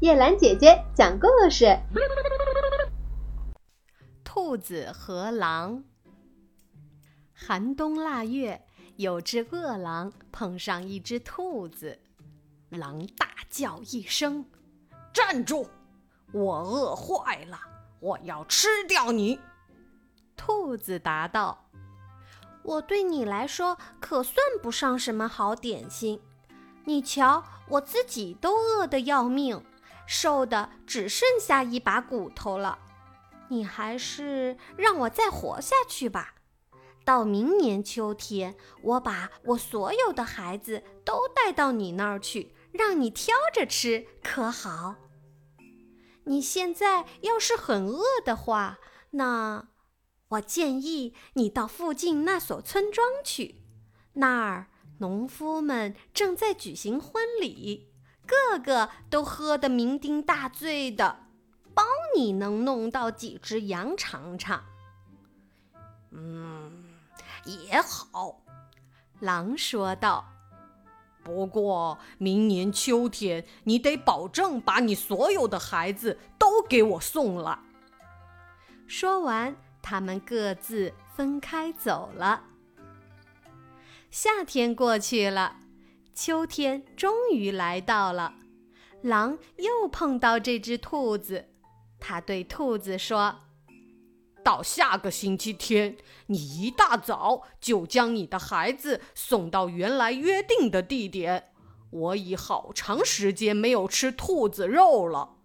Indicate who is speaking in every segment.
Speaker 1: 叶兰姐姐讲故事：
Speaker 2: 兔子和狼。寒冬腊月，有只饿狼碰上一只兔子，狼大叫一声：“
Speaker 3: 站住！我饿坏了，我要吃掉你！”
Speaker 2: 兔子答道：“
Speaker 4: 我对你来说可算不上什么好点心。你瞧，我自己都饿得要命，瘦的只剩下一把骨头了。你还是让我再活下去吧。到明年秋天，我把我所有的孩子都带到你那儿去，让你挑着吃，可好？你现在要是很饿的话，那……”我建议你到附近那所村庄去，那儿农夫们正在举行婚礼，个个都喝得酩酊大醉的，包你能弄到几只羊尝尝。
Speaker 3: 嗯，也好，
Speaker 2: 狼说道。
Speaker 3: 不过明年秋天，你得保证把你所有的孩子都给我送来。
Speaker 2: 说完。他们各自分开走了。夏天过去了，秋天终于来到了。狼又碰到这只兔子，他对兔子说：“
Speaker 3: 到下个星期天，你一大早就将你的孩子送到原来约定的地点。我已好长时间没有吃兔子肉了。”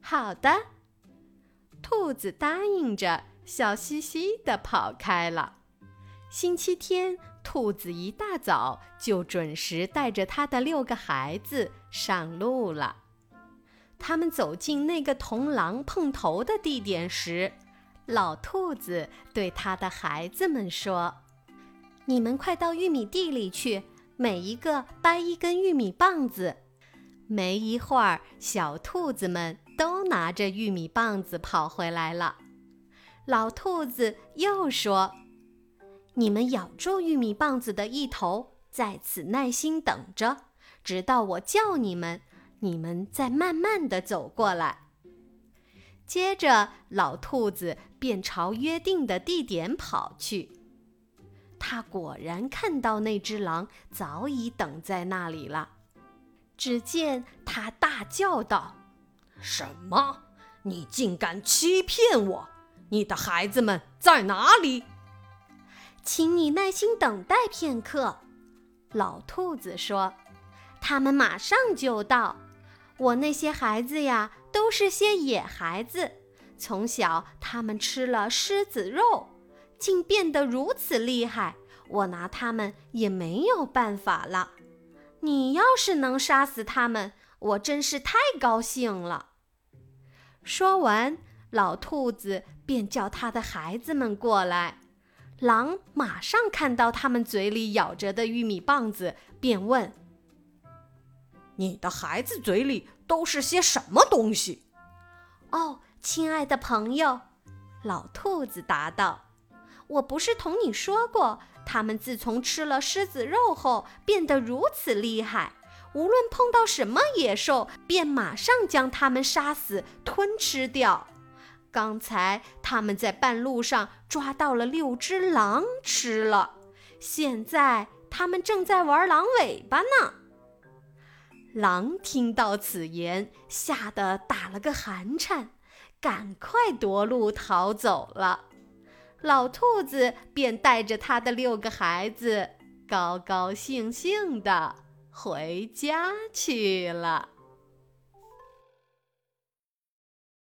Speaker 2: 好的。兔子答应着，笑嘻嘻地跑开了。星期天，兔子一大早就准时带着他的六个孩子上路了。他们走进那个同狼碰头的地点时，老兔子对他的孩子们说：“
Speaker 4: 你们快到玉米地里去，每一个掰一根玉米棒子。”
Speaker 2: 没一会儿，小兔子们。都拿着玉米棒子跑回来了。老兔子又说：“
Speaker 4: 你们咬住玉米棒子的一头，在此耐心等着，直到我叫你们，你们再慢慢的走过来。”
Speaker 2: 接着，老兔子便朝约定的地点跑去。他果然看到那只狼早已等在那里了。只见他大叫道。
Speaker 3: 什么？你竟敢欺骗我！你的孩子们在哪里？
Speaker 4: 请你耐心等待片刻。老兔子说：“他们马上就到。我那些孩子呀，都是些野孩子，从小他们吃了狮子肉，竟变得如此厉害，我拿他们也没有办法了。你要是能杀死他们，我真是太高兴了。”
Speaker 2: 说完，老兔子便叫他的孩子们过来。狼马上看到他们嘴里咬着的玉米棒子，便问：“
Speaker 3: 你的孩子嘴里都是些什么东西？”“
Speaker 4: 哦，亲爱的朋友，”老兔子答道，“我不是同你说过，他们自从吃了狮子肉后，变得如此厉害。”无论碰到什么野兽，便马上将它们杀死、吞吃掉。刚才他们在半路上抓到了六只狼吃了，现在他们正在玩狼尾巴呢。
Speaker 2: 狼听到此言，吓得打了个寒颤，赶快夺路逃走了。老兔子便带着他的六个孩子，高高兴兴的。回家去了。